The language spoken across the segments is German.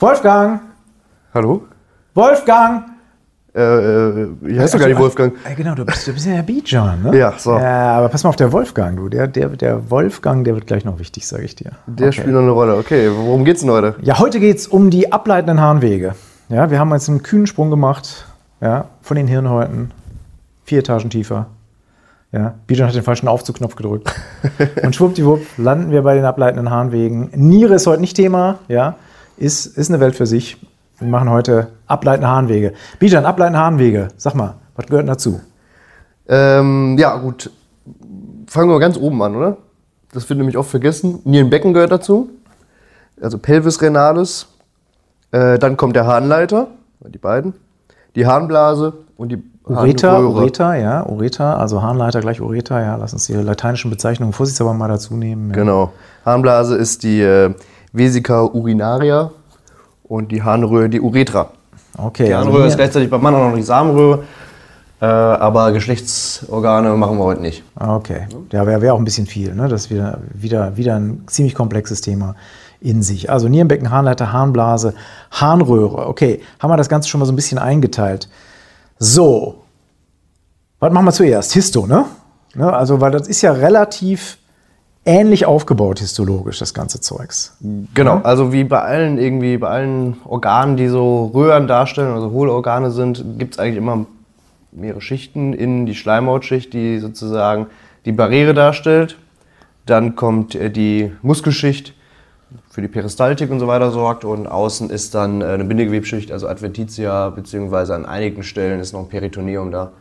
Wolfgang! Hallo? Wolfgang! Äh, äh, ich heiße doch gar nicht Wolfgang. Äh, genau, du bist, du bist ja der Bijan, ne? Ja, so. Ja, aber pass mal auf, der Wolfgang, du. Der, der, der Wolfgang, der wird gleich noch wichtig, sage ich dir. Der spielt noch eine Rolle. Okay, worum geht's denn heute? Ja, heute geht's um die ableitenden Harnwege. Ja, wir haben jetzt einen kühnen Sprung gemacht, ja, von den Hirnhäuten, vier Etagen tiefer. Ja, Bijan hat den falschen Aufzugknopf gedrückt. Und schwuppdiwupp landen wir bei den ableitenden Harnwegen. Niere ist heute nicht Thema, ja, ist, ist eine Welt für sich. Wir machen heute ableitende Harnwege. Bijan, ableitende Harnwege, sag mal, was gehört dazu? Ähm, ja, gut. Fangen wir ganz oben an, oder? Das wird nämlich oft vergessen. Nierenbecken gehört dazu. Also Pelvis renalis. Äh, dann kommt der Harnleiter, die beiden. Die Harnblase und die Harnröhre. Ureter, ja, Ureter, also Harnleiter gleich Ureter, ja, lass uns die lateinischen Bezeichnungen vorsichtshalber mal dazu nehmen. Ja. Genau. Harnblase ist die äh, Vesica urinaria und die Harnröhre die Uretra. Okay, Die also Harnröhre ist hier- gleichzeitig beim Mann auch noch die Samenröhre. Äh, aber Geschlechtsorgane machen wir heute nicht. Ah, Okay, ja, wäre wär auch ein bisschen viel. Ne? Das ist wieder, wieder, wieder ein ziemlich komplexes Thema in sich. Also Nierenbecken, Harnleiter, Harnblase, Harnröhre. Okay, haben wir das Ganze schon mal so ein bisschen eingeteilt. So, was machen wir zuerst? Histo, ne? ne? Also, weil das ist ja relativ ähnlich aufgebaut histologisch, das ganze Zeugs. Genau, also wie bei allen irgendwie, bei allen Organen, die so Röhren darstellen, also hohle Organe sind, gibt es eigentlich immer mehrere Schichten. Innen die Schleimhautschicht, die sozusagen die Barriere darstellt. Dann kommt äh, die Muskelschicht, für die Peristaltik und so weiter sorgt. Und außen ist dann äh, eine Bindegewebsschicht, also Adventitia, beziehungsweise an einigen Stellen ist noch ein Peritoneum da.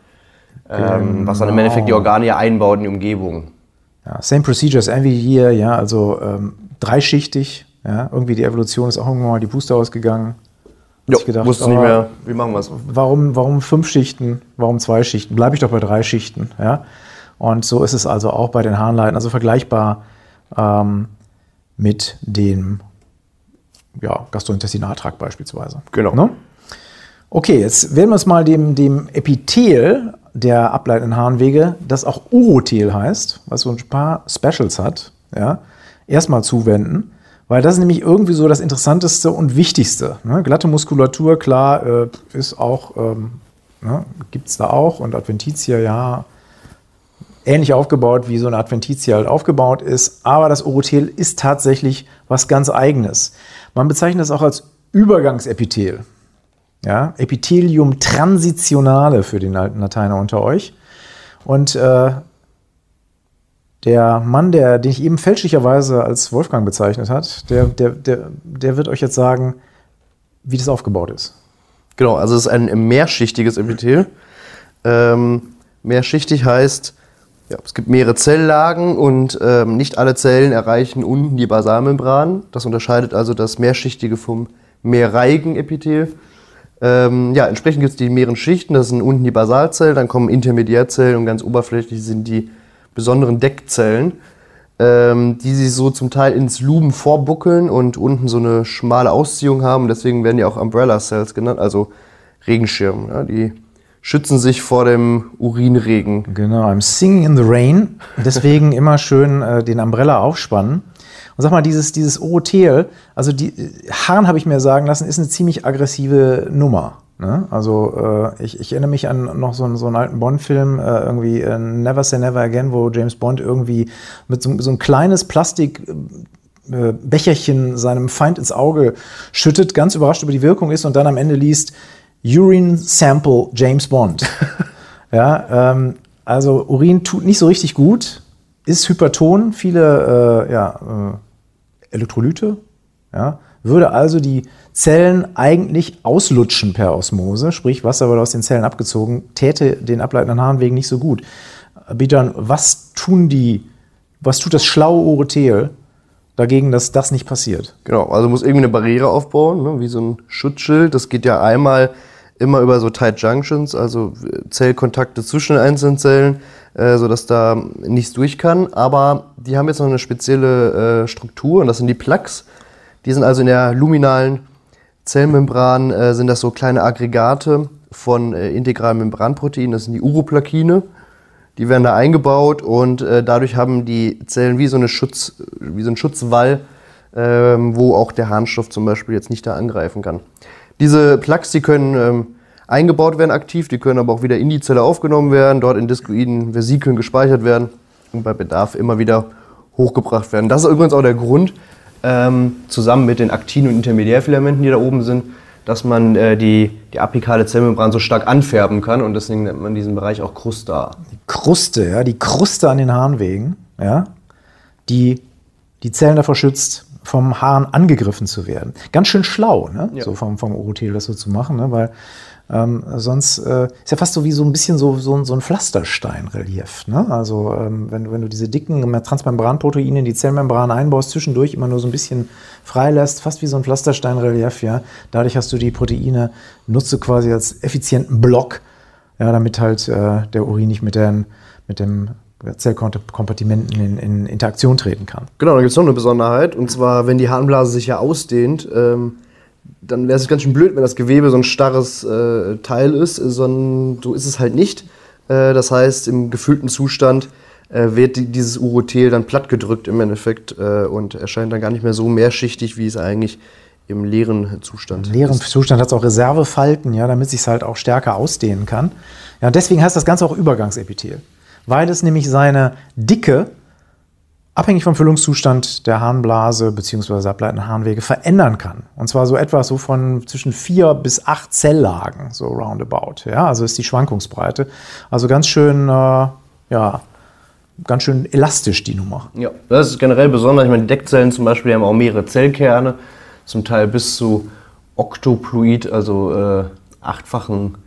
Ähm, was dann im Endeffekt die Organe ja einbaut in die Umgebung. Ja, same procedures as wie hier, ja, also ähm, dreischichtig. Ja, irgendwie die Evolution ist auch irgendwann mal die Puste ausgegangen. Hat sich gedacht, wusste nicht aber mehr, wie machen wir es. Warum, warum fünf Schichten? Warum zwei Schichten? Bleibe ich doch bei drei Schichten. Ja? Und so ist es also auch bei den Harnleiten, also vergleichbar ähm, mit dem ja, Gastrointestinaltrakt beispielsweise. Genau. Ne? Okay, jetzt werden wir uns mal dem, dem Epithel der ableitenden Harnwege, das auch Urothel heißt, was so ein paar Specials hat, ja, erstmal zuwenden, weil das ist nämlich irgendwie so das Interessanteste und Wichtigste. Ne? Glatte Muskulatur, klar, äh, ist auch, ähm, ne, gibt es da auch und Adventitia, ja, ähnlich aufgebaut, wie so eine Adventitia halt aufgebaut ist, aber das Urothel ist tatsächlich was ganz Eigenes. Man bezeichnet es auch als Übergangsepithel. Ja, Epithelium transitionale für den alten Lateiner unter euch. Und äh, der Mann, der, den ich eben fälschlicherweise als Wolfgang bezeichnet hat, der, der, der, der wird euch jetzt sagen, wie das aufgebaut ist. Genau, also es ist ein mehrschichtiges Epithel. Ähm, mehrschichtig heißt, ja, es gibt mehrere Zelllagen und ähm, nicht alle Zellen erreichen unten die Basalmembran. Das unterscheidet also das mehrschichtige vom mehrreihigen Epithel. Ähm, ja, entsprechend gibt es die mehreren Schichten. Das sind unten die Basalzellen, dann kommen Intermediärzellen und ganz oberflächlich sind die besonderen Deckzellen, ähm, die sich so zum Teil ins Lumen vorbuckeln und unten so eine schmale Ausziehung haben. Deswegen werden die auch Umbrella Cells genannt, also Regenschirm. Ja, die schützen sich vor dem Urinregen. Genau, I'm singing in the rain. Deswegen immer schön äh, den Umbrella aufspannen. Und sag mal, dieses, dieses Urothel, also die Hahn habe ich mir sagen lassen, ist eine ziemlich aggressive Nummer. Ne? Also äh, ich, ich erinnere mich an noch so, einen- so einen alten Bond-Film, äh, irgendwie äh, Never Say Never Again, wo James Bond irgendwie mit so, so ein kleines Plastik äh, Becherchen seinem Feind ins Auge schüttet, ganz überrascht über die Wirkung ist und dann am Ende liest Urine Sample James Bond. ja, ähm, also Urin tut nicht so richtig gut, ist hyperton, viele äh, ja, äh, Elektrolyte, ja, würde also die Zellen eigentlich auslutschen per Osmose, sprich Wasser wird aus den Zellen abgezogen, täte den ableitenden Harnwegen nicht so gut. Bijan, was tun die, was tut das schlaue Urothel dagegen, dass das nicht passiert? Genau, also muss irgendwie eine Barriere aufbauen, ne, wie so ein Schutzschild. Das geht ja einmal immer über so Tight Junctions, also Zellkontakte zwischen den einzelnen Zellen, äh, sodass da nichts durch kann. Aber die haben jetzt noch eine spezielle äh, Struktur und das sind die Plaques. Die sind also in der luminalen Zellmembran, äh, sind das so kleine Aggregate von äh, integralen Membranproteinen, das sind die Uroplakine. Die werden da eingebaut und äh, dadurch haben die Zellen wie so, eine Schutz, wie so ein Schutzwall ähm, wo auch der Harnstoff zum Beispiel jetzt nicht da angreifen kann. Diese Plugs, die können ähm, eingebaut werden aktiv, die können aber auch wieder in die Zelle aufgenommen werden, dort in discoiden Vesikeln gespeichert werden und bei Bedarf immer wieder hochgebracht werden. Das ist übrigens auch der Grund, ähm, zusammen mit den Aktin- und Intermediärfilamenten, die da oben sind, dass man äh, die, die apikale Zellmembran so stark anfärben kann und deswegen nennt man diesen Bereich auch Krusta. Die Kruste, ja, die Kruste an den Harnwegen, ja, die die Zellen davor schützt, vom Hahn angegriffen zu werden. Ganz schön schlau, ne? Ja. so vom, vom Orothel das so zu machen, ne? weil ähm, sonst äh, ist ja fast so wie so ein bisschen so, so, ein- so ein Pflastersteinrelief. Ne? Also ähm, wenn, du- wenn du diese dicken Transmembranproteine in die Zellmembran einbaust, zwischendurch immer nur so ein bisschen freilässt, fast wie so ein Pflastersteinrelief, ja. Dadurch hast du die Proteine, nutzt du quasi als effizienten Block, ja, damit halt äh, der Urin nicht mit, den, mit dem Zellkompartimenten in, in Interaktion treten kann. Genau, da gibt es noch eine Besonderheit. Und zwar, wenn die Harnblase sich ja ausdehnt, ähm, dann wäre es ganz schön blöd, wenn das Gewebe so ein starres äh, Teil ist, sondern so ist es halt nicht. Äh, das heißt, im gefüllten Zustand äh, wird die, dieses Urothel dann plattgedrückt im Endeffekt äh, und erscheint dann gar nicht mehr so mehrschichtig, wie es eigentlich im leeren Zustand Im leeren Zustand hat es auch Reservefalten, ja, damit es sich halt auch stärker ausdehnen kann. Ja, und deswegen heißt das Ganze auch Übergangsepithel, weil es nämlich seine Dicke abhängig vom Füllungszustand der Harnblase bzw. ableitenden Harnwege verändern kann. Und zwar so etwas so von zwischen vier bis acht Zelllagen, so roundabout. Ja, also ist die Schwankungsbreite. Also ganz schön, äh, ja, ganz schön elastisch die Nummer. Ja, das ist generell besonders. Ich meine, die Deckzellen zum Beispiel haben auch mehrere Zellkerne, zum Teil bis zu Oktoploid, also äh, achtfachen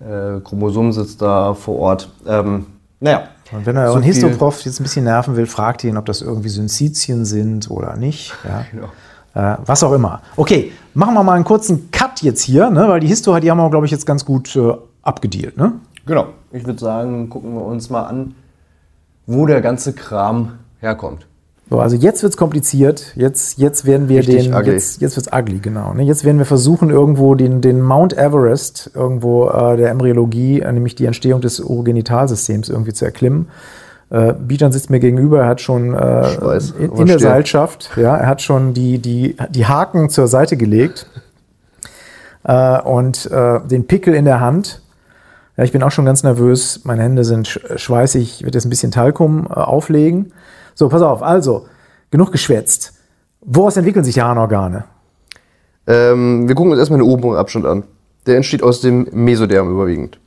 äh, Chromosomensitz da vor Ort. Ähm, naja. Und wenn er so euren Histoprof jetzt ein bisschen nerven will, fragt ihn, ob das irgendwie Synzitien sind oder nicht. Ja. Genau. Äh, was auch immer. Okay, machen wir mal einen kurzen Cut jetzt hier, ne? weil die Histo, die haben wir, glaube ich, jetzt ganz gut äh, abgedealt. Ne? Genau. Ich würde sagen, gucken wir uns mal an, wo der ganze Kram herkommt. So, also jetzt wird's kompliziert. Jetzt, jetzt werden wir Richtig den. ugly. Jetzt, jetzt wird's ugly, genau. Ne? Jetzt werden wir versuchen, irgendwo den, den Mount Everest irgendwo äh, der Embryologie, äh, nämlich die Entstehung des Urogenitalsystems, irgendwie zu erklimmen. Äh, Bijan sitzt mir gegenüber, er hat schon äh, Schweiß in, in der. Seilschaft, ja, er hat schon die, die, die Haken zur Seite gelegt äh, und äh, den Pickel in der Hand. Ja, ich bin auch schon ganz nervös. Meine Hände sind sch- schweißig. Ich werde jetzt ein bisschen Talkum äh, auflegen. So, pass auf. Also, genug geschwätzt. Woraus entwickeln sich Harnorgane? Ähm, wir gucken uns erstmal den oberen Abschnitt an. Der entsteht aus dem Mesoderm überwiegend.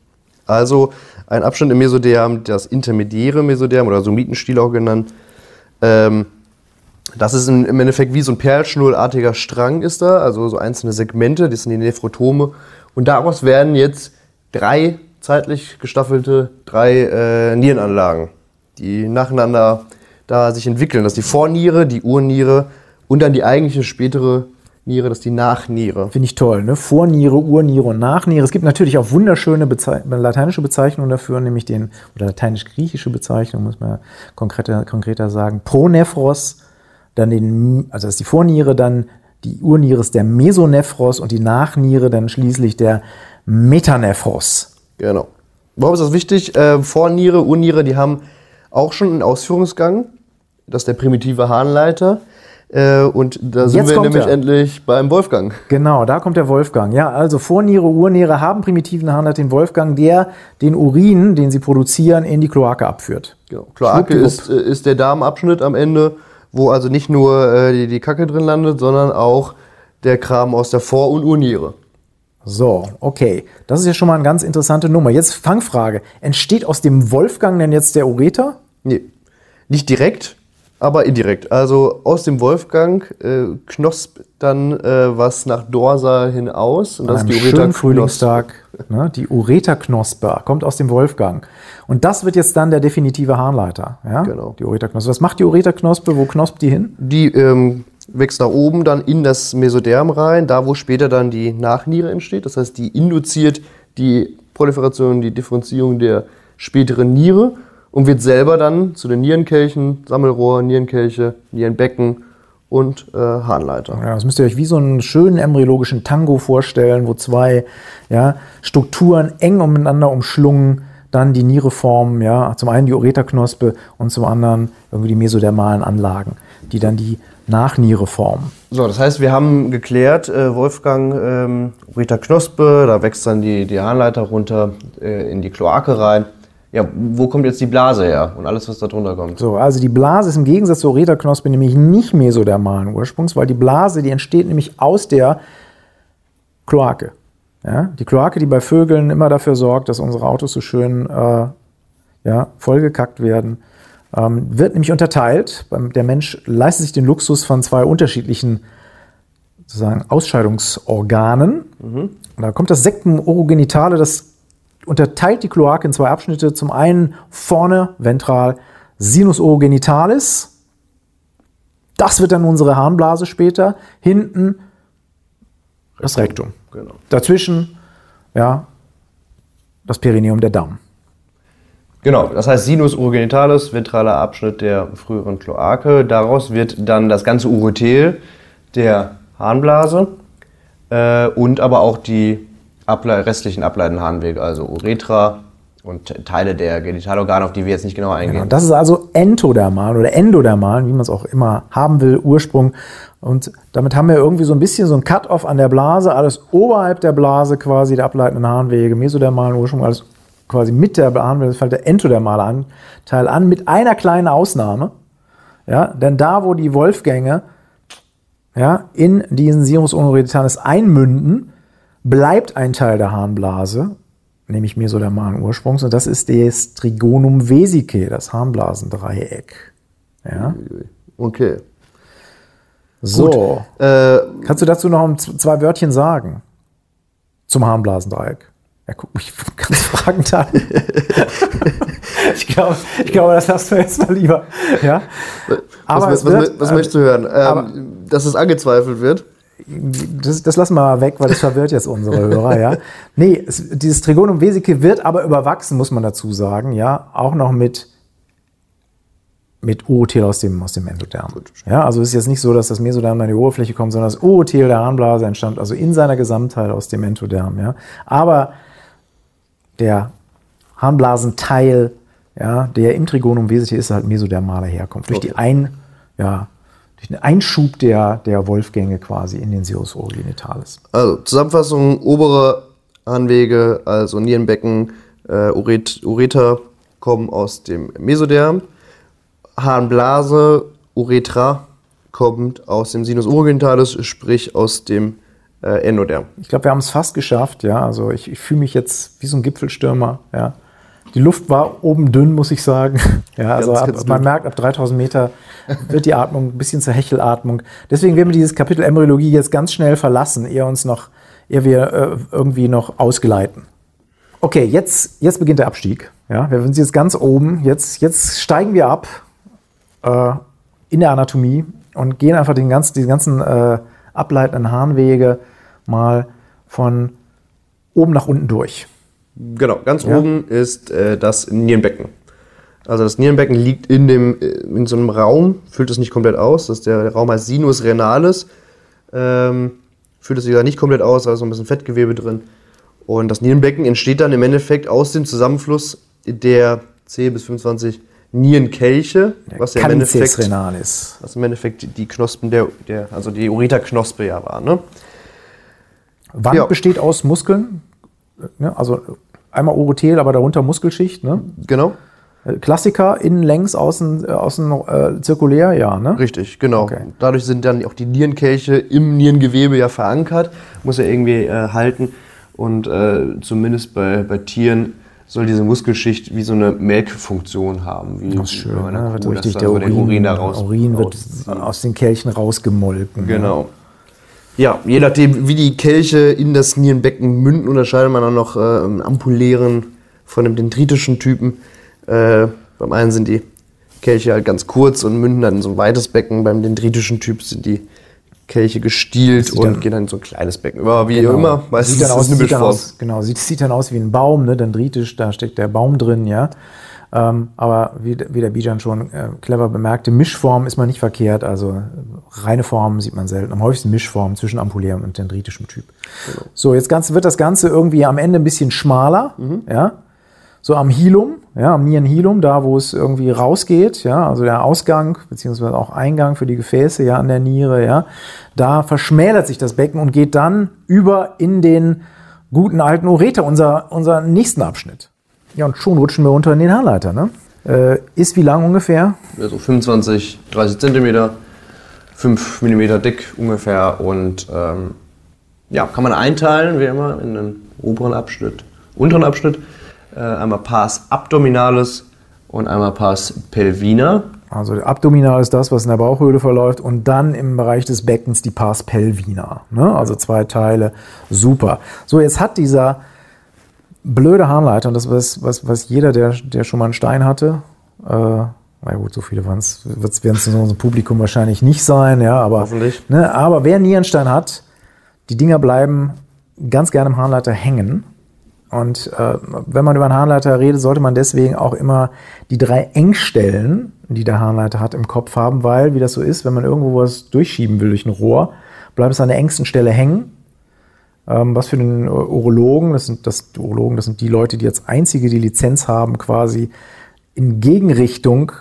Also ein Abschnitt im Mesoderm, das intermediäre Mesoderm oder Somitenstiel auch genannt. Ähm, das ist im Endeffekt wie so ein perlschnurrartiger Strang ist da, also so einzelne Segmente, das sind die Nephrotome. Und daraus werden jetzt drei zeitlich gestaffelte, drei äh, Nierenanlagen, die nacheinander da sich entwickeln. Das ist die Vorniere, die Urniere und dann die eigentliche spätere Niere, das ist die Nachniere. Finde ich toll, ne? Vorniere, Urniere und Nachniere. Es gibt natürlich auch wunderschöne Bezei lateinische Bezeichnungen dafür, nämlich den, oder lateinisch-griechische Bezeichnung, muss man konkreter, konkreter sagen. Pronephros, dann den, also das ist die Vorniere, dann die Urniere ist der Mesonephros und die Nachniere dann schließlich der Metanephros. Genau. Warum ist das wichtig? Äh, Vorniere, Urniere, die haben auch schon einen Ausführungsgang. Das ist der primitive Harnleiter. Äh, und da sind Jetzt wir nämlich er. endlich beim Wolfgang. Genau, da kommt der Wolfgang. Ja, also Vorniere, Urniere haben primitiven Harnleiter den Wolfgang, der den Urin, den sie produzieren, in die Kloake abführt. Genau. Kloake ist, äh, ist der Darmabschnitt am Ende, wo also nicht nur äh, die, die Kacke drin landet, sondern auch der Kram aus der Vor- und Urniere. So, okay. Das ist ja schon mal eine ganz interessante Nummer. Jetzt Fangfrage. Entsteht aus dem Wolfgang denn jetzt der Ureter? Nee, nicht direkt, aber indirekt. Also aus dem Wolfgang äh, knospt dann äh, was nach Dorsa hinaus. Und das An ist einem die schönen Ureterknospe. Frühlingstag. Ne, die Ureterknospe kommt aus dem Wolfgang. Und das wird jetzt dann der definitive Harnleiter. Ja? Genau. Die Ureterknospe. Was macht die Ureterknospe? Wo knospt die hin? Die ähm, wächst nach oben dann in das Mesoderm rein, da wo später dann die Nachniere entsteht. Das heißt, die induziert die Proliferation, die Differenzierung der späteren Niere und wird selber dann zu den Nierenkelchen, Sammelrohr, Nierenkelche, Nierenbecken und äh, Harnleiter. Ja, das müsst ihr euch wie so einen schönen embryologischen Tango vorstellen, wo zwei ja, Strukturen eng umeinander umschlungen dann die Niere formen. Ja, zum einen die Ureterknospe und zum anderen irgendwie die mesodermalen Anlagen, die dann die Nachniereform. So, das heißt, wir haben geklärt, äh, Wolfgang, ähm, Rita Knospe, da wächst dann die, die Harnleiter runter äh, in die Kloake rein. Ja, wo kommt jetzt die Blase her und alles, was da drunter kommt? So, also die Blase ist im Gegensatz zur Ureterknospe nämlich nicht mesodermalen Ursprungs, weil die Blase, die entsteht nämlich aus der Kloake. Ja? Die Kloake, die bei Vögeln immer dafür sorgt, dass unsere Autos so schön äh, ja, vollgekackt werden, ähm, wird nämlich unterteilt. Der Mensch leistet sich den Luxus von zwei unterschiedlichen sozusagen Ausscheidungsorganen. Mhm. Da kommt das Sektum orogenitale, das unterteilt die Kloake in zwei Abschnitte. Zum einen vorne ventral Sinus orogenitalis. Das wird dann unsere Harnblase später. Hinten das Rektum. Genau. Dazwischen ja, das Perineum der Darm. Genau, das heißt Sinus urogenitalis, ventraler Abschnitt der früheren Kloake. Daraus wird dann das ganze Urothel der Harnblase äh, und aber auch die Able restlichen ableitenden Harnwege, also Uretra und Teile der Genitalorgane, auf die wir jetzt nicht genau eingehen. Genau, das ist also entodermal oder endodermal, wie man es auch immer haben will, Ursprung. Und damit haben wir irgendwie so ein bisschen so ein Cut-off an der Blase, alles oberhalb der Blase quasi der ableitenden Harnwege, mesodermalen Ursprung, alles quasi mit der Harnwege, das fällt der entodermale Anteil an, mit einer kleinen Ausnahme. Ja, denn da, wo die Wolfgänge ja, in diesen Sinus honoritalis einmünden, bleibt ein Teil der Harnblase, nämlich mesodermalen Ursprungs, und das ist das Trigonum vesicae, das Harnblasendreieck. Ja? Okay. So. Äh, Kannst du dazu noch zwei Wörtchen sagen? Zum Harnblasendreieck. Er guckt mich ganz fragend an. ich, glaube, ich glaube, das lassen wir jetzt mal lieber. Ja? Aber was, was, wird, was, möchtest du hören? Ähm, dass es angezweifelt wird? Das, das lassen wir mal weg, weil das verwirrt jetzt unsere Hörer, ja. Nee, es, dieses Trigonum vesicae wird aber überwachsen, muss man dazu sagen, ja, auch noch mit mit Urothel aus dem, aus dem Endoderm. Ja, also es ist jetzt nicht so, dass das Mesoderm an die Oberfläche kommt, sondern das Urothel der Harnblase entstammt also in seiner Gesamtheit aus dem Endoderm. Ja. Aber der Harnblasenteil, ja, der im Trigonum vesicae ist, halt mesodermaler Herkunft. Durch die ein, ja, durch den Einschub der, der Wolfgänge quasi in den Serus orogenitalis. Also Zusammenfassung, obere Harnwege, also Nierenbecken, äh, Uret, Ureter kommen aus dem Mesoderm. Harnblase, Uretra kommt aus dem Sinus orogenitalis, sprich aus dem äh, Endoderm. Ich glaube, wir haben es fast geschafft, ja. Also ich, ich fühle mich jetzt wie so ein Gipfelstürmer, ja. Die Luft war oben dünn, muss ich sagen. Ja, also ganz, ab, ganz man merkt, ab 3000 Meter wird die Atmung ein bisschen zur Hechelatmung. Deswegen werden wir dieses Kapitel Embryologie jetzt ganz schnell verlassen, ehe uns noch, ehe wir äh, irgendwie noch ausgeleiten. Okay, jetzt, jetzt beginnt der Abstieg. Ja, wir sind jetzt ganz oben. Jetzt, jetzt steigen wir ab äh, in der Anatomie und gehen einfach den ganzen, die ganzen äh, ableitenden Harnwege mal von oben nach unten durch. Genau, ganz ja. oben ist äh, das Nierenbecken. Also das Nierenbecken liegt in, dem, äh, in so einem Raum, füllt es nicht komplett aus. Das der, der Raum heißt Sinus renalis. Ähm, füllt es sich da nicht komplett aus, da ist noch ein bisschen Fettgewebe drin. Und das Nierenbecken entsteht dann im Endeffekt aus dem Zusammenfluss der 10 bis 25 Nierenkelche, was ja im Endeffekt, renalis. was im Endeffekt die Knospen der, der also die Ureterknospe ja war. Ne? Wand ja. besteht aus Muskeln, ne? also einmal Urothel, aber darunter Muskelschicht. Ne? Genau. Äh, Klassiker, innen längs, außen, äh, außen äh, zirkulär, ja, ne? Richtig, genau. Okay. Dadurch sind dann auch die Nierenkelche im Nierengewebe ja verankert, muss ja irgendwie äh, halten. Und äh, zumindest bei, bei Tieren soll diese Muskelschicht wie so eine Melkfunktion haben. Wie, das ist schön, ne? wird richtig der Urin, Urin, da raus, Urin wird aus den Kelchen rausgemolken. Ne? Ja, je nachdem, wie die Kelche in das Nierenbecken münden, unterscheidet man dann noch äh, ampulären von dem dendritischen Typen. Äh, beim einen sind die Kelche halt ganz kurz und münden dann in so ein weites Becken. Beim dendritischen Typ sind die Kelche gestielt und gehen dann in so ein kleines Becken über. Wie genau. immer, meistens sieht dann aus, sieht dann aus, Genau, sieht, sieht dann aus wie ein Baum, ne? dendritisch, da steckt der Baum drin, ja. Ähm, aber wie, wie der Bijan schon äh, clever bemerkte, Mischform ist man nicht verkehrt. Also reine Form sieht man selten. Am häufigsten Mischform zwischen ampulärem und dendritischem Typ. Genau. So, jetzt ganz, wird das Ganze irgendwie am Ende ein bisschen schmaler. Mhm. Ja? so am Hilum, ja, am Nierenhilum, da wo es irgendwie rausgeht, ja, also der Ausgang beziehungsweise auch Eingang für die Gefäße, ja, an der Niere, ja, da verschmälert sich das Becken und geht dann über in den guten alten Ureter, unser, unser nächsten Abschnitt. Ja, und schon rutschen wir unter in den Haarleiter, ne? Äh, ist wie lang ungefähr? Ja, so 25, 30 Zentimeter, 5 Millimeter dick ungefähr und ähm, ja, kann man einteilen, wie immer, in einen oberen Abschnitt, unteren Abschnitt. Äh, einmal Pars Abdominalis und einmal Pars Pelvina. Also der Abdominal ist das, was in der Bauchhöhle verläuft und dann im Bereich des Beckens die Pars pelvina. Ne? Also zwei Teile. Super. So, jetzt hat dieser blöde Harnleiter und das, was, was, was jeder, der, der schon mal einen Stein hatte, äh, na gut, so viele werden es in unserem Publikum wahrscheinlich nicht sein, ja, aber, Hoffentlich. Ne, aber wer Nierenstein hat, die Dinger bleiben ganz gerne im Harnleiter hängen. Und äh, wenn man über einen Harnleiter redet, sollte man deswegen auch immer die drei Engstellen, die der Harnleiter hat, im Kopf haben, weil, wie das so ist, wenn man irgendwo was durchschieben will durch ein Rohr, bleibt es an der engsten Stelle hängen. Ähm, was für den Urologen, das sind, das, Urologen, das sind die Leute, die als einzige die Lizenz haben, quasi in Gegenrichtung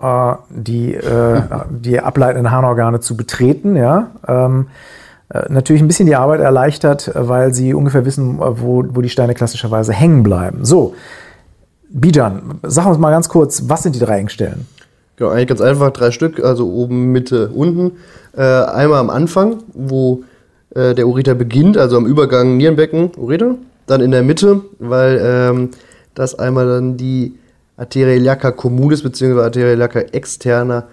äh, die, äh, die ableitenden Harnorgane zu betreten, ja. Ähm, äh, natürlich ein bisschen die Arbeit erleichtert, weil sie ungefähr wissen, wo, wo die Steine klassischerweise hängen bleiben. So, Bijan, sag uns mal ganz kurz, was sind die drei Engstellen? Genau, eigentlich ganz einfach, drei Stück, also oben, Mitte, unten. Äh, einmal am Anfang, wo äh, der Ureter beginnt, also am Übergang Nierenbecken, Ureter. Dann in der Mitte, weil ähm, das einmal dann die Arteria iliaca communis bzw. Arteria iliaca externa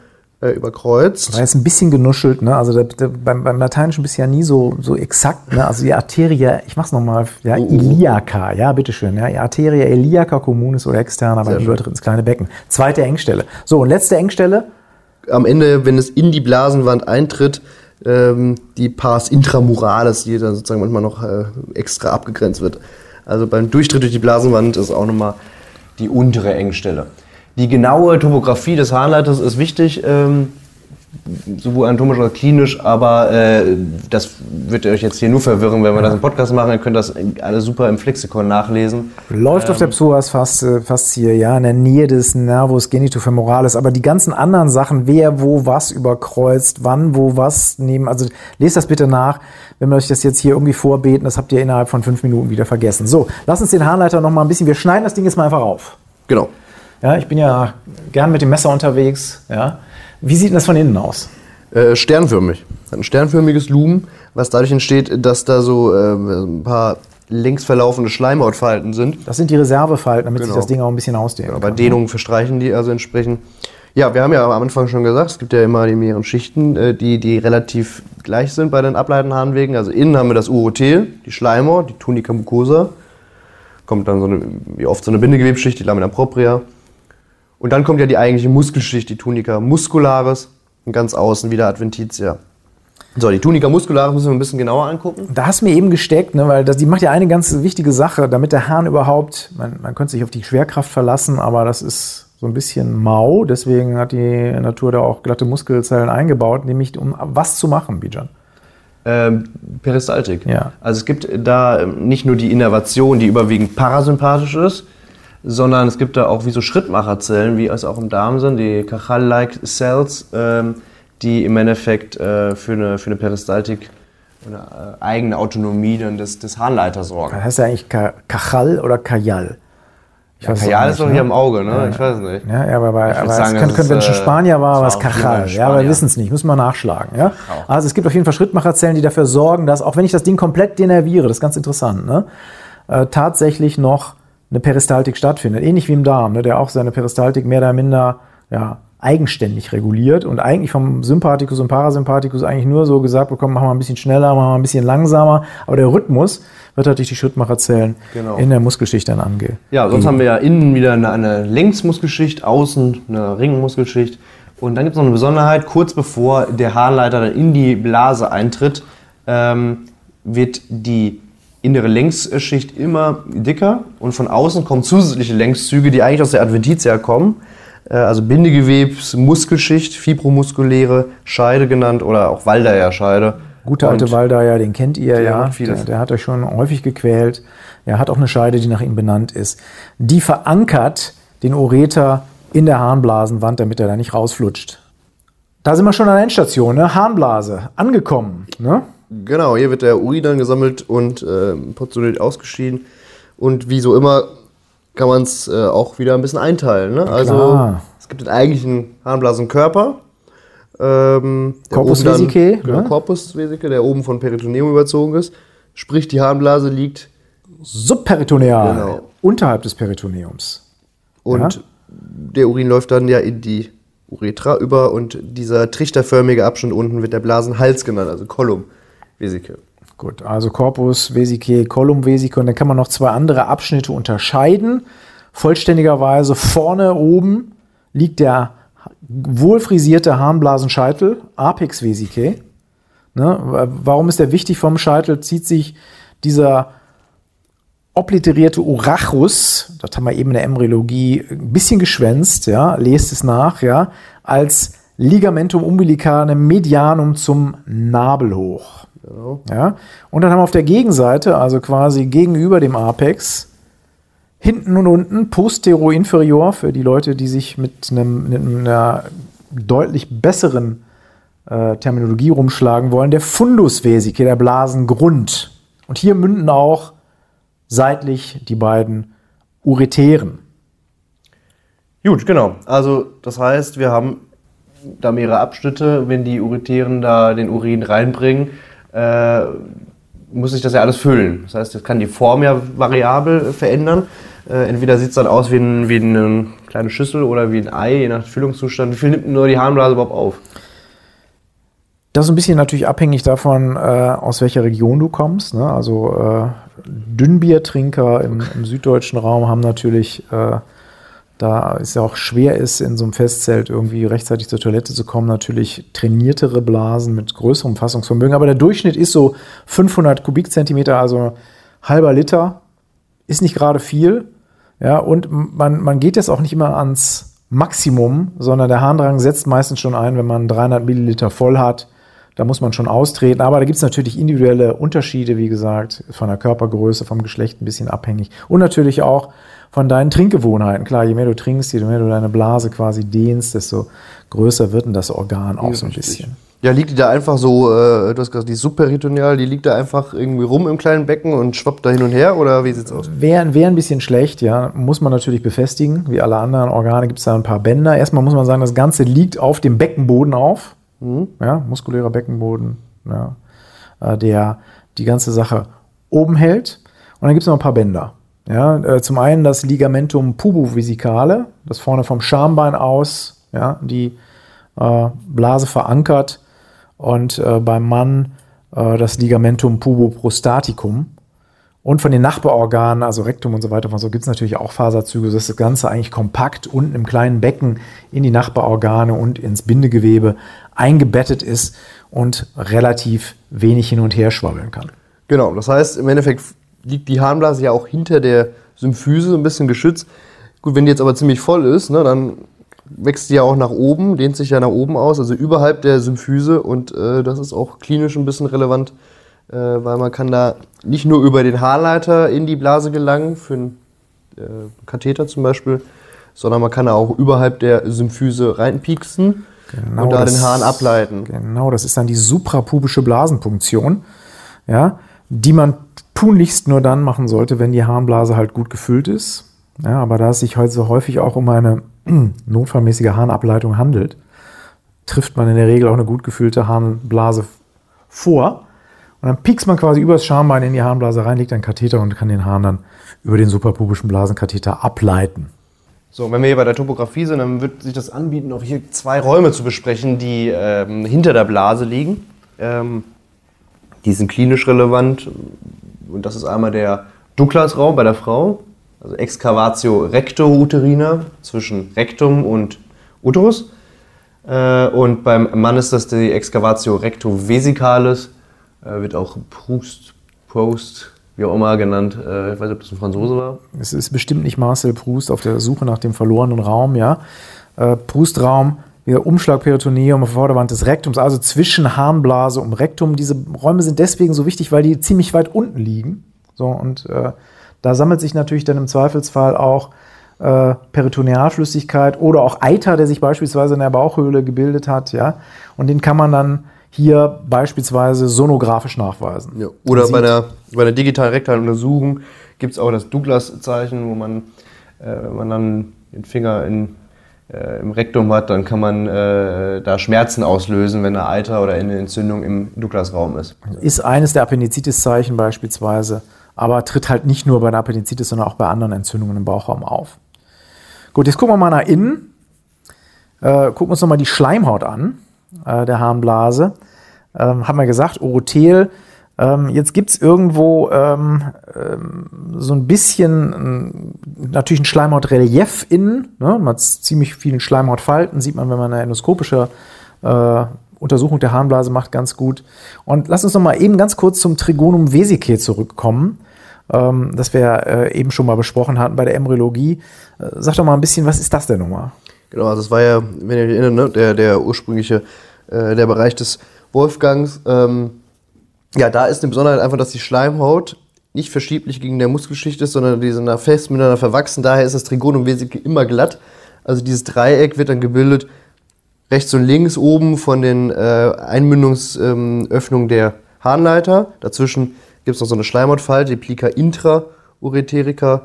äh, überkreuzt. Da ist ein bisschen genuschelt, ne? Also der, der, beim, beim Lateinischen bist du ja nie so, so exakt, ne? Also die Arteria, ich mach's nochmal, ja, oh. iliaca, ja, bitteschön, ja, die Arteria iliaca communis oder externa, schön. übertritt ins kleine Becken. Zweite Engstelle. So, und letzte Engstelle, Am Ende, wenn es in die Blasenwand eintritt, ähm, die Pars intramuralis, die dann sozusagen manchmal noch äh, extra abgegrenzt wird. Also beim Durchtritt durch die Blasenwand ist auch nochmal die untere Engstelle. Die genaue Topographie des Harnleiters ist wichtig, ähm, sowohl anatomisch als auch klinisch, aber äh, das wird euch jetzt hier nur verwirren, wenn wir das im Podcast machen. Ihr könnt das alles super im Flexikon nachlesen. läuft auf der Psoas fast, äh, ja, in der Nähe des Nervus genitofemoralis, aber die ganzen anderen Sachen, wer wo was überkreuzt, wann wo was nehmen, also lest das bitte nach, wenn wir euch das jetzt hier irgendwie vorbeten, das habt ihr innerhalb von fünf Minuten wieder vergessen. So, lass uns den Harnleiter noch mal ein bisschen, wir schneiden das Ding jetzt mal einfach auf. Genau. Ja, ich bin ja gern mit dem Messer unterwegs, ja. Wie sieht das von innen aus? Äh, sternförmig. Hat ein sternförmiges Lumen, was dadurch entsteht, dass da so äh, ein paar längs verlaufende Schleimhautfalten sind. Das sind die Reservefalten, damit sich Genau. das Ding auch ein bisschen ausdehnt. Bei Dehnungen verstreichen die also entsprechend. Ja, wir haben ja am Anfang schon gesagt, es gibt ja immer die mehreren Schichten, äh, die, die relativ gleich sind bei den ableitenden Harnwegen. Also innen haben wir das Urothel, die Schleimhaut, die Tunica mucosa. Kommt dann so eine, wie oft so eine Bindegewebsschicht, die Lamina propria. Und dann kommt ja die eigentliche Muskelschicht, die Tunica muscularis. Und ganz außen wieder Adventitia. So, die Tunica muscularis müssen wir ein bisschen genauer angucken. Da hast du mir eben gesteckt, ne, weil das, die macht ja eine ganz wichtige Sache, damit der Hahn überhaupt, man, man könnte sich auf die Schwerkraft verlassen, aber das ist so ein bisschen mau, deswegen hat die Natur da auch glatte Muskelzellen eingebaut, nämlich um was zu machen, Bijan. Ähm, Peristaltik. Ja. Also es gibt da nicht nur die Innervation, die überwiegend parasympathisch ist, sondern es gibt da auch wie so Schrittmacherzellen, wie es auch im Darm sind, die Cachal-like Cells, ähm, die im Endeffekt äh, für, eine, für eine Peristaltik, eine äh, eigene Autonomie dann des, des Harnleiters sorgen. Das heißt ja eigentlich Kachal oder Kajal. Ich es Kajal ist doch nicht, hier ne? im Auge, ne? Ich weiß nicht. Ja, ja, aber, bei, würd aber sagen, es könnte, könnte, wenn es ein äh, Spanier war, war es. Fall Ja, aber wir wissen es nicht, müssen wir nachschlagen. Ja? Also es gibt auf jeden Fall Schrittmacherzellen, die dafür sorgen, dass, auch wenn ich das Ding komplett denerviere, das ist ganz interessant, ne? äh, tatsächlich noch eine Peristaltik stattfindet. Ähnlich wie im Darm, ne? der auch seine Peristaltik mehr oder minder ja, eigenständig reguliert und eigentlich vom Sympathikus und Parasympathikus eigentlich nur so gesagt bekommen, machen wir ein bisschen schneller, machen wir ein bisschen langsamer, aber der Rhythmus wird halt durch die Schrittmacherzellen Genau. in der Muskelschicht dann ange. Ja, sonst haben wir ja innen wieder eine, eine Längsmuskelschicht, außen eine Ringmuskelschicht. Und dann gibt es noch eine Besonderheit, kurz bevor der Harnleiter dann in die Blase eintritt, ähm, wird die innere Längsschicht immer dicker und von außen kommen zusätzliche Längszüge, die eigentlich aus der Adventitia kommen. Äh, also Bindegewebs, Muskelschicht, fibromuskuläre Scheide genannt oder auch Waldeyer-Scheide. Gute alte Und Waldayer, den kennt ihr ja. Der, der hat euch schon häufig gequält. Er hat auch eine Scheide, die nach ihm benannt ist. Die verankert den Ureter in der Harnblasenwand, damit er da nicht rausflutscht. Da sind wir schon an der Endstation, ne? Harnblase, angekommen. Ne? Genau, hier wird der Urin dann gesammelt und äh, portioniert ausgeschieden. Und wie so immer kann man es äh, auch wieder ein bisschen einteilen. Ne? Also es gibt den eigentlichen Harnblasenkörper. Ähm, der Corpus vesicae, Genau, ne? Corpus vesicae, der oben von Peritoneum überzogen ist. Sprich, die Harnblase liegt Subperitoneal, Genau. unterhalb des Peritoneums. und Ja. der Urin läuft dann ja in die Uretra über und dieser trichterförmige Abschnitt unten wird der Blasenhals genannt, also Column vesicae. Gut, also Corpus vesicae, Column vesicae und dann kann man noch zwei andere Abschnitte unterscheiden. Vollständigerweise vorne oben liegt der wohlfrisierte Harnblasenscheitel, Apex vesicae. Ne? wa- Warum ist der wichtig vom Scheitel? Zieht sich dieser obliterierte Urachus, das haben wir eben in der Embryologie ein bisschen geschwänzt, ja, lest es nach, ja, als Ligamentum umbilicale Medianum zum Nabel hoch. Ja? Und dann haben wir auf der Gegenseite, also quasi gegenüber dem Apex, hinten und unten, postero-inferior, für die Leute, die sich mit, einem, mit einer deutlich besseren äh, Terminologie rumschlagen wollen, der Fundus vesicae, der Blasengrund. Und hier münden auch seitlich die beiden Uretären. Gut, genau. Also das heißt, wir haben da mehrere Abschnitte. Wenn die Uretären da den Urin reinbringen, äh, muss sich das ja alles füllen. Das heißt, das kann die Form ja variabel verändern. Äh, entweder sieht es dann aus wie, ein, wie eine kleine Schüssel oder wie ein Ei, je nach Füllungszustand. Wie viel nimmt nur die Harnblase überhaupt auf? Das ist ein bisschen natürlich abhängig davon, äh, aus welcher Region du kommst. Ne? Also äh, Dünnbiertrinker im, im süddeutschen Raum haben natürlich, äh, da es ja auch schwer ist, in so einem Festzelt irgendwie rechtzeitig zur Toilette zu kommen, natürlich trainiertere Blasen mit größerem Fassungsvermögen. Aber der Durchschnitt ist so 500 Kubikzentimeter, also halber Liter. Ist nicht gerade viel. Ja, und man, man geht jetzt auch nicht immer ans Maximum, sondern der Harndrang setzt meistens schon ein, wenn man 300 Milliliter voll hat. Da muss man schon austreten. Aber da gibt es natürlich individuelle Unterschiede, wie gesagt, von der Körpergröße, vom Geschlecht ein bisschen abhängig. Und natürlich auch von deinen Trinkgewohnheiten. Klar, je mehr du trinkst, je mehr du deine Blase quasi dehnst, desto größer wird denn das Organ auch so ein bisschen. Ja, liegt die da einfach so, äh, du hast gesagt, die subperitoneal, die liegt da einfach irgendwie rum im kleinen Becken und schwappt da hin und her oder wie sieht's aus? Wäre wär ein bisschen schlecht, ja. Muss man natürlich befestigen. Wie alle anderen Organe gibt es da ein paar Bänder. Erstmal muss man sagen, das Ganze liegt auf dem Beckenboden auf. Ja, muskulärer Beckenboden, ja, äh, der die ganze Sache oben hält. Und dann gibt es noch ein paar Bänder. Ja, äh, zum einen das Ligamentum pubovesikale, das vorne vom Schambein aus, ja, die äh, Blase verankert. Und äh, beim Mann äh, das Ligamentum puboprostaticum. Und von den Nachbarorganen, also Rektum und so weiter, von so gibt es natürlich auch Faserzüge, sodass das Ganze eigentlich kompakt unten im kleinen Becken in die Nachbarorgane und ins Bindegewebe eingebettet ist und relativ wenig hin und her schwabbeln kann. Genau, das heißt, im Endeffekt liegt die Harnblase ja auch hinter der Symphyse ein bisschen geschützt. Gut, wenn die jetzt aber ziemlich voll ist, ne, dann wächst die ja auch nach oben, dehnt sich ja nach oben aus, also überhalb der Symphyse und äh, das ist auch klinisch ein bisschen relevant, äh, weil man kann da nicht nur über den Haarleiter in die Blase gelangen, für einen äh, Katheter zum Beispiel, sondern man kann da auch überhalb der Symphyse reinpieksen und da das- den Hahn ableiten. Genau, das ist dann die suprapubische Blasenpunktion, ja, die man tunlichst nur dann machen sollte, wenn die Harnblase halt gut gefüllt ist. Ja, aber da es sich heute so häufig auch um eine notfallmäßige Harnableitung handelt, trifft man in der Regel auch eine gut gefüllte Harnblase vor. Und dann piekst man quasi übers Schambein in die Harnblase rein, legt einen Katheter und kann den Hahn dann über den suprapubischen Blasenkatheter ableiten. So, wenn wir hier bei der Topographie sind, dann wird sich das anbieten, auch hier zwei Räume zu besprechen, die ähm, hinter der Blase liegen. Ähm, die sind klinisch relevant. Und das ist einmal der Douglas-Raum bei der Frau, also Excavatio recto-uterina zwischen Rektum und Uterus. Äh, und beim Mann ist das die Excavatio recto-vesicalis, äh, wird auch Proust, Proust, wie auch immer genannt. Äh, ich weiß nicht, ob das ein Franzose war. Es ist bestimmt nicht Marcel Proust auf der Suche nach dem verlorenen Raum, ja. Proust-Raum wieder Umschlag Peritoneum, Vorderwand des Rektums, also zwischen Harnblase und Rektum. Diese Räume sind deswegen so wichtig, weil die ziemlich weit unten liegen. So, und äh, da sammelt sich natürlich dann im Zweifelsfall auch äh, Peritonealflüssigkeit oder auch Eiter, der sich beispielsweise in der Bauchhöhle gebildet hat, ja. Und den kann man dann hier beispielsweise sonografisch nachweisen. Ja. Oder bei der, bei der digitalen rektalen Untersuchung gibt es auch das Douglas-Zeichen, wo man, äh, man dann den Finger in, äh, im Rektum hat, dann kann man äh, da Schmerzen auslösen, wenn eine Eiter oder eine Entzündung im Douglas-Raum ist. Ist eines der Appendicitis-Zeichen beispielsweise, aber tritt halt nicht nur bei der Appendicitis, sondern auch bei anderen Entzündungen im Bauchraum auf. Gut, jetzt gucken wir mal nach innen. Äh, gucken wir uns nochmal die Schleimhaut an äh, der Harnblase. Ähm, haben wir gesagt, Orothel. Ähm, jetzt gibt es irgendwo ähm, ähm, so ein bisschen ähm, natürlich ein Schleimhautrelief innen. Ne? Man hat ziemlich viele Schleimhautfalten, sieht man, wenn man eine endoskopische äh, Untersuchung der Harnblase macht, ganz gut. Und lass uns noch mal eben ganz kurz zum Trigonum vesicae zurückkommen, ähm, das wir äh, eben schon mal besprochen hatten bei der Embryologie. Äh, sag doch mal ein bisschen, was ist das denn nochmal? Genau, also das war ja, wenn ihr euch erinnert, ne, der, der ursprüngliche, äh, der Bereich des Wolfgangs. Ähm, ja, da ist eine Besonderheit einfach, dass die Schleimhaut nicht verschieblich gegen der Muskelschicht ist, sondern die sind da fest miteinander verwachsen. Daher ist das Trigonum wesentlich immer glatt. Also dieses Dreieck wird dann gebildet rechts und links oben von den äh, Einmündungsöffnungen ähm, der Harnleiter. Dazwischen gibt es noch so eine Schleimhautfalte, die Plica intraureterica.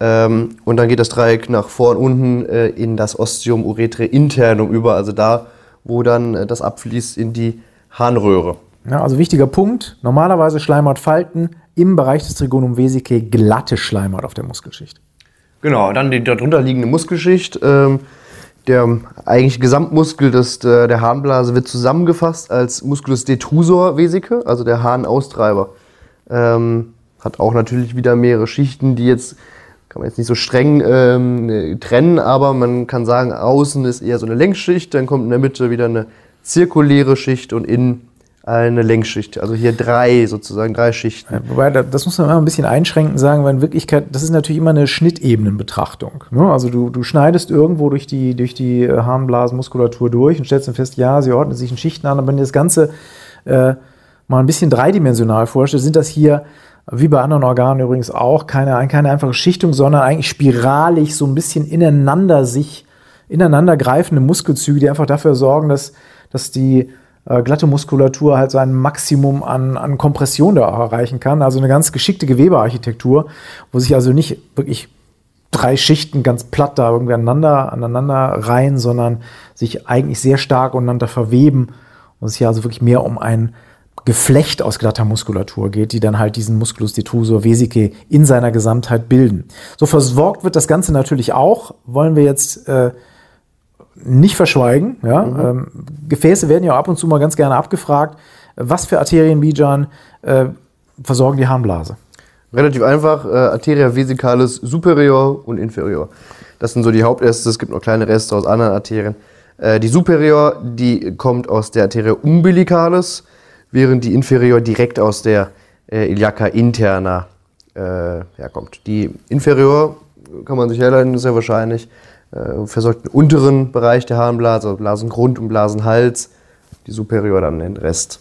Ähm, und dann geht das Dreieck nach vorn und unten äh, in das Ostium uretre internum über, also da, wo dann äh, das abfließt in die Harnröhre. Ja, also wichtiger Punkt, normalerweise Schleimhautfalten im Bereich des Trigonum vesicae glatte Schleimhaut auf der Muskelschicht. Genau, dann die darunter liegende Muskelschicht. Ähm, der eigentlich Gesamtmuskel des, der, der Harnblase wird zusammengefasst als Musculus detrusor vesicae, also der Harnaustreiber. Ähm, hat auch natürlich wieder mehrere Schichten, die jetzt kann man jetzt nicht so streng ähm, trennen, aber man kann sagen, außen ist eher so eine Längsschicht, dann kommt in der Mitte wieder eine zirkuläre Schicht und innen eine Längsschicht. Also hier drei sozusagen, drei Schichten. Wobei, das muss man immer ein bisschen einschränken sagen, weil in Wirklichkeit, das ist natürlich immer eine Schnittebenenbetrachtung. Ne? Also du, du schneidest irgendwo durch die, durch die äh, Harnblasenmuskulatur durch und stellst dann fest, ja, sie ordnet sich in Schichten an, aber wenn du das Ganze äh, mal ein bisschen dreidimensional vorstellst, sind das hier wie bei anderen Organen übrigens auch, keine, keine einfache Schichtung, sondern eigentlich spiralig so ein bisschen ineinander sich, ineinander greifende Muskelzüge, die einfach dafür sorgen, dass, dass die äh, glatte Muskulatur halt sein Maximum an, an Kompression da erreichen kann. Also eine ganz geschickte Gewebearchitektur, wo sich also nicht wirklich drei Schichten ganz platt da irgendwie aneinander, aneinander reihen, sondern sich eigentlich sehr stark untereinander verweben und es hier also wirklich mehr um ein Geflecht aus glatter Muskulatur geht, die dann halt diesen Musculus detrusor vesicae in seiner Gesamtheit bilden. So versorgt wird das Ganze natürlich auch, wollen wir jetzt äh, nicht verschweigen. Ja? Mhm. Ähm, Gefäße werden ja ab und zu mal ganz gerne abgefragt. Was für Arterien, Bijan, äh, versorgen die Harnblase? Relativ einfach, äh, Arteria vesicalis superior und inferior. Das sind so die Hauptäste, es gibt noch kleine Reste aus anderen Arterien. Äh, die superior, die kommt aus der Arteria umbilicalis während die inferior direkt aus der äh, Iliaca interna äh, herkommt. Die inferior kann man sich herleiten, sehr wahrscheinlich, äh, versorgt den unteren Bereich der Harnblase, also Blasengrund und Blasenhals, die superior dann den Rest.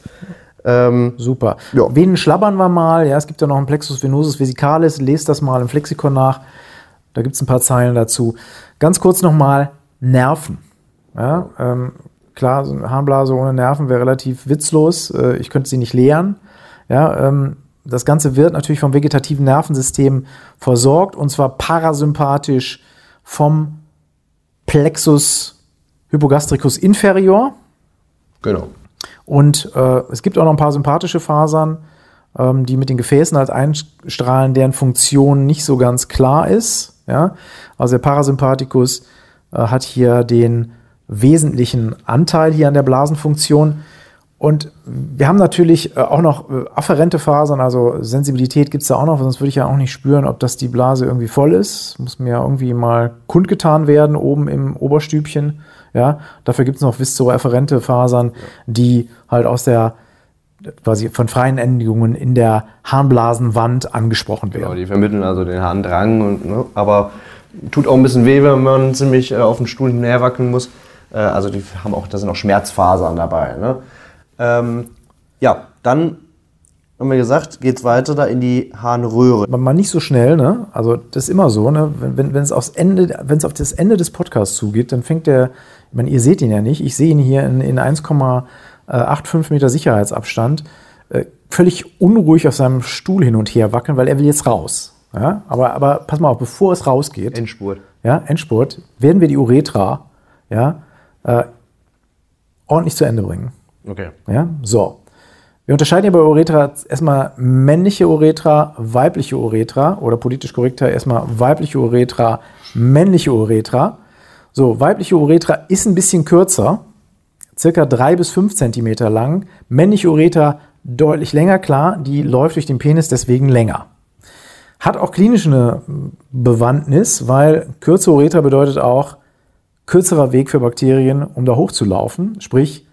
Ähm, Super. Ja. Venen schlabbern wir mal. Ja, es gibt ja noch ein Plexus venosus vesicalis. Lest das mal im Flexikon nach. Da gibt es ein paar Zeilen dazu. Ganz kurz nochmal Nerven. Ja, ähm, Klar, so eine Harnblase ohne Nerven wäre relativ witzlos. Äh, ich könnte sie nicht leeren. Ja, ähm, das Ganze wird natürlich vom vegetativen Nervensystem versorgt und zwar parasympathisch vom Plexus hypogastricus inferior. Genau. Und äh, es gibt auch noch ein paar sympathische Fasern, ähm, die mit den Gefäßen als einstrahlen, deren Funktion nicht so ganz klar ist. Ja? Also der Parasympathikus äh, hat hier den wesentlichen Anteil hier an der Blasenfunktion. Und wir haben natürlich äh, auch noch äh, afferente Fasern, also Sensibilität gibt es da auch noch, sonst würde ich ja auch nicht spüren, ob das die Blase irgendwie voll ist. Muss mir ja irgendwie mal kundgetan werden, oben im Oberstübchen. Ja, dafür gibt es noch viszeroefferente Fasern, die halt aus der quasi von freien Endigungen in der Harnblasenwand angesprochen werden. Genau, die vermitteln also den Harndrang, und, ne, aber tut auch ein bisschen weh, wenn man ziemlich äh, auf den Stuhl näher wackeln muss. Äh, also die haben auch, da sind auch Schmerzfasern dabei. Ne? Ähm, ja, dann haben wir gesagt, geht es weiter da in die Harnröhre. Mal nicht so schnell, ne? Also das ist immer so, ne? Wenn, wenn, wenn es aufs Ende, wenn es auf das Ende des Podcasts zugeht, dann fängt der, ich meine, ihr seht ihn ja nicht, ich sehe ihn hier in, in 1,85 Meter Sicherheitsabstand, äh, völlig unruhig auf seinem Stuhl hin und her wackeln, weil er will jetzt raus. Ja? Aber, aber pass mal auf, bevor es rausgeht, Endspurt. ja, Endspurt, werden wir die Uretra ja, äh, ordentlich zu Ende bringen. Okay. Ja, so. Wir unterscheiden hier bei Uretra erstmal männliche Uretra, weibliche Uretra oder politisch korrekter erstmal weibliche Uretra, männliche Uretra. So, weibliche Uretra ist ein bisschen kürzer, circa drei bis fünf Zentimeter lang. Männliche Uretra deutlich länger, klar, die läuft durch den Penis deswegen länger. Hat auch klinisch eine Bewandtnis, weil kürzere Uretra bedeutet auch kürzerer Weg für Bakterien, um da hochzulaufen. Sprich,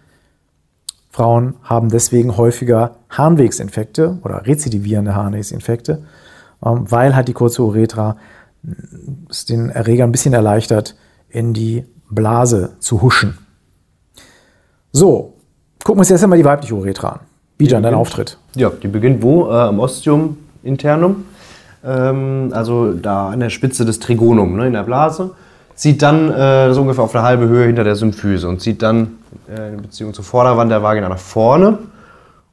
Frauen haben deswegen häufiger Harnwegsinfekte oder rezidivierende Harnwegsinfekte, ähm, weil halt die kurze Uretra es den Erreger ein bisschen erleichtert, in die Blase zu huschen. So, gucken wir uns jetzt einmal die weibliche Uretra an. Bijan, dein Auftritt. Ja, die beginnt wo? Äh, am Ostium internum. Ähm, also da an der Spitze des Trigonum, ne, in der Blase. Zieht dann äh, so ungefähr auf eine halbe Höhe hinter der Symphyse und zieht dann äh, in Beziehung zur Vorderwand der Vagina nach vorne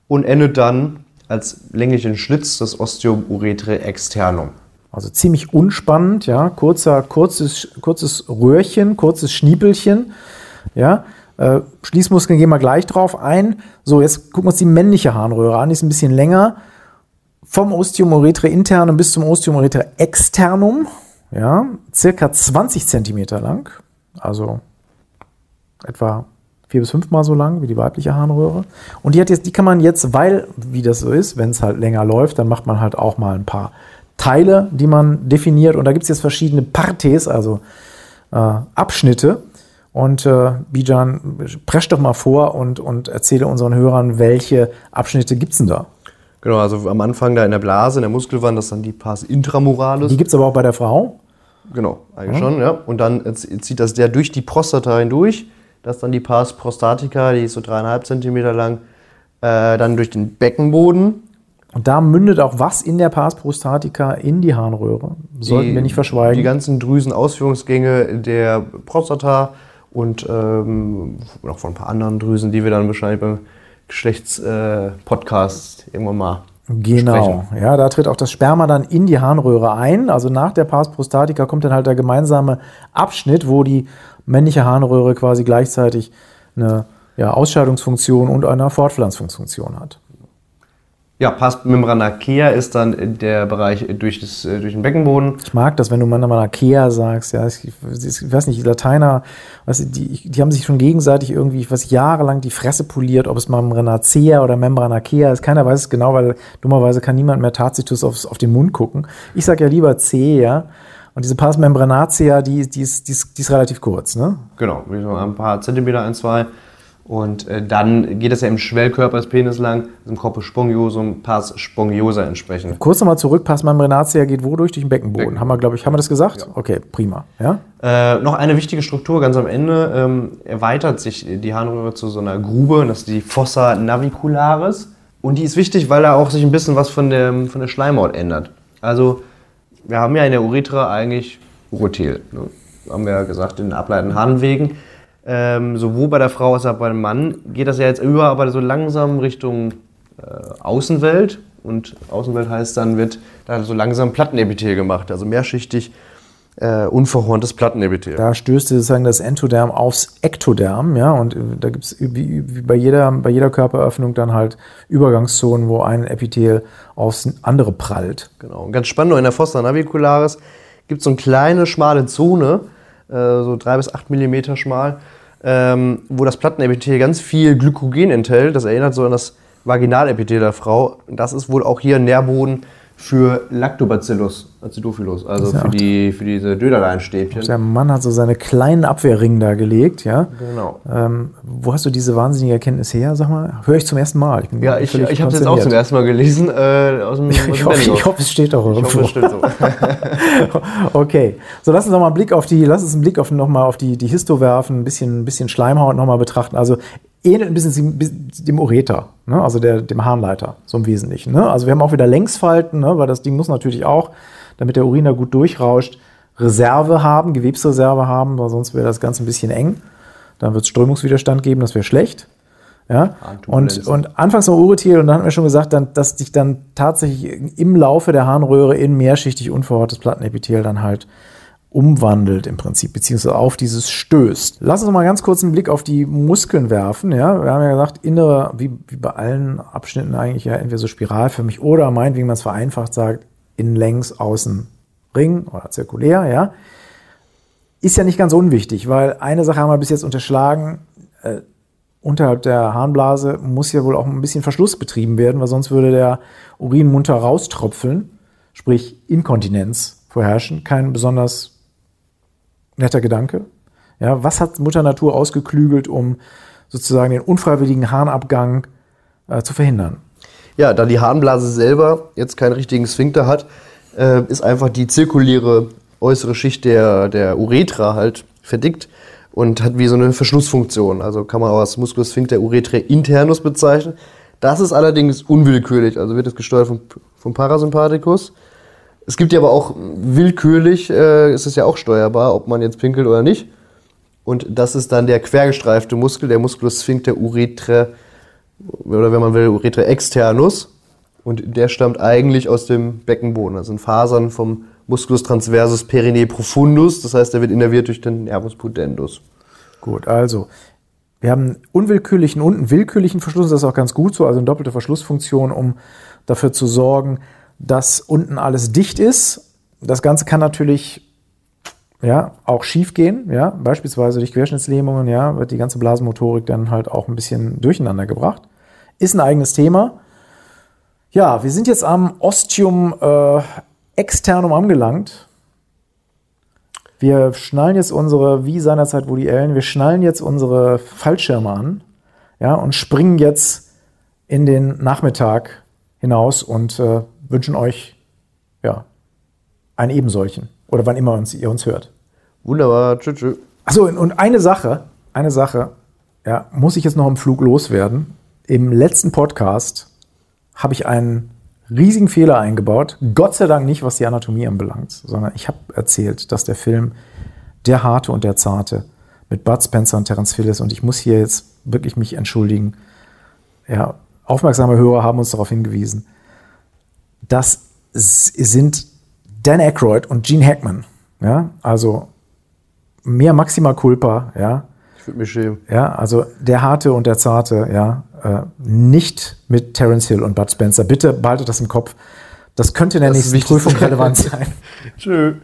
und endet dann als länglichen Schlitz des Ostium urethrae externum. Also ziemlich unspannend, ja. Kurzer, kurzes, kurzes Röhrchen, kurzes Schniepelchen, ja. Äh, Schließmuskeln gehen wir gleich drauf ein. So, jetzt gucken wir uns die männliche Harnröhre an. Die ist ein bisschen länger. Vom Ostium urethrae internum bis zum Ostium urethrae externum, ja. Circa 20 Zentimeter lang. Also etwa vier bis fünfmal so lang wie die weibliche Harnröhre. Und die hat jetzt, die kann man jetzt, weil, wie das so ist, wenn es halt länger läuft, dann macht man halt auch mal ein paar Teile, die man definiert. Und da gibt es jetzt verschiedene Partes, also äh, Abschnitte. Und äh, Bijan, presch doch mal vor und, und erzähle unseren Hörern, welche Abschnitte gibt es denn da? Genau, also am Anfang da in der Blase, in der Muskelwand, das ist dann die Pars intramoralis. Die gibt es aber auch bei der Frau. Genau, eigentlich schon, ja. Und dann zieht das der durch die Prostata hindurch. Das ist dann die Pars prostatica, die ist so dreieinhalb Zentimeter lang. Äh, dann durch den Beckenboden. Und da mündet auch was in der Pars prostatica in die Harnröhre. Sollten Die- wir nicht verschweigen. Die ganzen Drüsenausführungsgänge der Prostata und ähm, noch von ein paar anderen Drüsen, die wir dann wahrscheinlich beim Geschlechtspodcast äh, irgendwann mal Genau, sprechen. ja, da tritt auch das Sperma dann in die Harnröhre ein. Also nach der Pars prostatica kommt dann halt der gemeinsame Abschnitt, wo die männliche Harnröhre quasi gleichzeitig eine ja, Ausscheidungsfunktion und eine Fortpflanzungsfunktion hat. Ja, Pars membranacea ist dann der Bereich durch, das, äh, durch den Beckenboden. Ich mag das, wenn du manchmal Akea sagst. Ja, ich, ich weiß nicht, die Lateiner, du, die, die haben sich schon gegenseitig irgendwie, ich weiß, jahrelang die Fresse poliert, ob es Membranacea oder Membranacea ist. Keiner weiß es genau, weil dummerweise kann niemand mehr Tacitus aufs, auf den Mund gucken. Ich sag ja lieber C, ja. Und diese Pars membranacea, die, die, ist, die, ist, die ist relativ kurz, ne? Genau, wie so ein paar Zentimeter, ein, zwei. Und äh, dann geht es ja im Schwellkörper des Penis lang, im Corpus spongiosum, Pars spongiosa entsprechend. Kurz nochmal zurück, Pars membranacea geht wo durch? Durch den Beckenboden. Beckenboden. Haben wir, glaube ich, haben wir das gesagt? Okay, prima. Ja? Äh, noch eine wichtige Struktur ganz am Ende. Ähm, erweitert sich die Harnröhre zu so einer Grube, das ist die Fossa navicularis. Und die ist wichtig, weil da auch sich ein bisschen was von der, von der Schleimhaut ändert. Also, wir haben ja in der Uretra eigentlich Urothel. Ne? Haben wir ja gesagt, in den ableitenden Harnwegen. Ähm, sowohl bei der Frau als auch bei dem Mann geht das ja jetzt über, aber so langsam Richtung äh, Außenwelt. Und Außenwelt heißt dann, wird da so langsam Plattenepithel gemacht, also mehrschichtig äh, unverhorntes Plattenepithel. Da stößt sozusagen das Entoderm aufs Ektoderm, ja, und äh, da gibt es wie, bei jeder, bei jeder Körperöffnung dann halt Übergangszonen, wo ein Epithel aufs andere prallt. Genau. Und ganz spannend, in der Fossa navicularis gibt es so eine kleine, schmale Zone, äh, so drei bis acht Millimeter schmal, ähm, wo das Plattenepithel ganz viel Glykogen enthält. Das erinnert so an das Vaginalepithel der Frau. Das ist wohl auch hier Nährboden für Lactobacillus acidophilus, also ja für, die, für diese Döderleinstäbchen. Der Mann hat so seine kleinen Abwehrringen da gelegt, ja. Genau. Ähm, wo hast du diese wahnsinnige Erkenntnis her? Sag mal, höre ich zum ersten Mal. bin ja, ich, ich habe es jetzt auch zum ersten Mal gelesen. Äh, aus dem, aus dem ich, hoffe, ich hoffe, es steht auch irgendwo. Ich hoffe, es so. okay, so lass uns noch mal einen Blick auf die, lass uns einen Blick auf noch mal auf die, die Histo werfen, ein bisschen, ein bisschen Schleimhaut noch mal betrachten. Also ähnelt ein bisschen dem Ureter, ne? also der, dem Harnleiter, so im Wesentlichen. Ne? Also wir haben auch wieder Längsfalten, ne? weil das Ding muss natürlich auch, damit der Urin da gut durchrauscht, Reserve haben, Gewebsreserve haben, weil sonst wäre das Ganze ein bisschen eng. Dann wird es Strömungswiderstand geben, das wäre schlecht. Ja? Und, und anfangs noch Uretil, und dann hatten wir schon gesagt, dann, dass sich dann tatsächlich im Laufe der Harnröhre in mehrschichtig unverhortes Plattenepithel dann halt umwandelt im Prinzip, beziehungsweise auf dieses stößt. Lass uns mal ganz kurz einen Blick auf die Muskeln werfen. Ja, wir haben ja gesagt, innere, wie, wie bei allen Abschnitten eigentlich ja entweder so spiralförmig oder meinetwegen man es vereinfacht sagt, innen längs, außen Ring oder zirkulär, ja. Ist ja nicht ganz unwichtig, weil eine Sache haben wir bis jetzt unterschlagen, äh, unterhalb der Harnblase muss ja wohl auch ein bisschen Verschluss betrieben werden, weil sonst würde der Urin munter raustropfeln, sprich Inkontinenz vorherrschen. Kein besonders netter Gedanke. Ja, was hat Mutter Natur ausgeklügelt, um sozusagen den unfreiwilligen Harnabgang äh, zu verhindern? Ja, da die Harnblase selber jetzt keinen richtigen Sphinkter hat, äh, ist einfach die zirkuläre äußere Schicht der, der Uretra halt verdickt und hat wie so eine Verschlussfunktion. Also kann man auch als Musculus-Sphincter Uretrae internus bezeichnen. Das ist allerdings unwillkürlich, also wird es gesteuert vom, vom Parasympathikus. Es gibt ja aber auch willkürlich, äh, ist es ja auch steuerbar, ob man jetzt pinkelt oder nicht. Und das ist dann der quergestreifte Muskel, der Musculus sphincter uretre, oder wenn man will, uretre externus. Und der stammt eigentlich aus dem Beckenboden. Das sind Fasern vom Musculus transversus perinee profundus. Das heißt, der wird innerviert durch den Nervus pudendus. Gut, also wir haben unwillkürlichen und einen willkürlichen Verschluss. Das ist auch ganz gut so, also eine doppelte Verschlussfunktion, um dafür zu sorgen, dass unten alles dicht ist. Das Ganze kann natürlich ja, auch schief gehen, ja, beispielsweise durch Querschnittslähmungen, ja, wird die ganze Blasenmotorik dann halt auch ein bisschen durcheinander gebracht. Ist ein eigenes Thema. Ja, wir sind jetzt am Ostium äh, externum angelangt. Wir schnallen jetzt unsere, wie seinerzeit Woody Allen, wir schnallen jetzt unsere Fallschirme an, ja, und springen jetzt in den Nachmittag hinaus und äh, wünschen euch ja, einen ebensolchen. Oder wann immer uns, ihr uns hört. Wunderbar, tschüss. tschüss. Achso, und eine Sache, eine Sache, ja, muss ich jetzt noch im Flug loswerden. Im letzten Podcast habe ich einen riesigen Fehler eingebaut. Gott sei Dank nicht, was die Anatomie anbelangt, sondern ich habe erzählt, dass der Film Der Harte und der Zarte mit Bud Spencer und Terence Phillips und ich muss hier jetzt wirklich mich entschuldigen. Ja, aufmerksame Hörer haben uns darauf hingewiesen das sind Dan Aykroyd und Gene Hackman. Ja, also mehr Maxima Culpa, ja. Ich würde mich schämen. Ja, also der Harte und der Zarte, ja, äh, nicht mit Terence Hill und Bud Spencer. Bitte behaltet das im Kopf. Das könnte in der das nächsten Prüfung relevant sein. Tschüss.